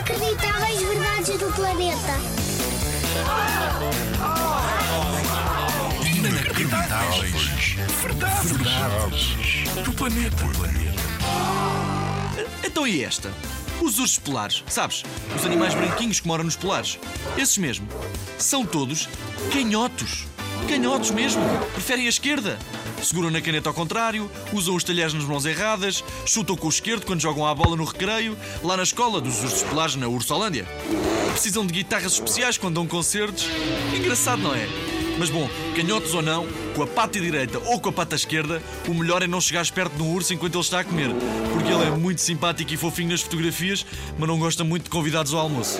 Inacreditáveis verdades do planeta. Inacreditáveis. Verdades. Verdades. Do planeta. Então e esta? Os ursos polares, sabes? Os animais branquinhos que moram nos polares. Esses mesmo. São todos canhotos. Canhotos mesmo. Preferem a esquerda. Seguram na caneta ao contrário, usam os talheres nas mãos erradas, chutam com o esquerdo quando jogam a bola no recreio, lá na escola dos ursos polares na Ursolândia. Precisam de guitarras especiais quando dão concertos. Engraçado, não é? Mas bom, canhotos ou não, com a pata direita ou com a pata esquerda, o melhor é não chegar perto de um urso enquanto ele está a comer, porque ele é muito simpático e fofinho nas fotografias, mas não gosta muito de convidados ao almoço.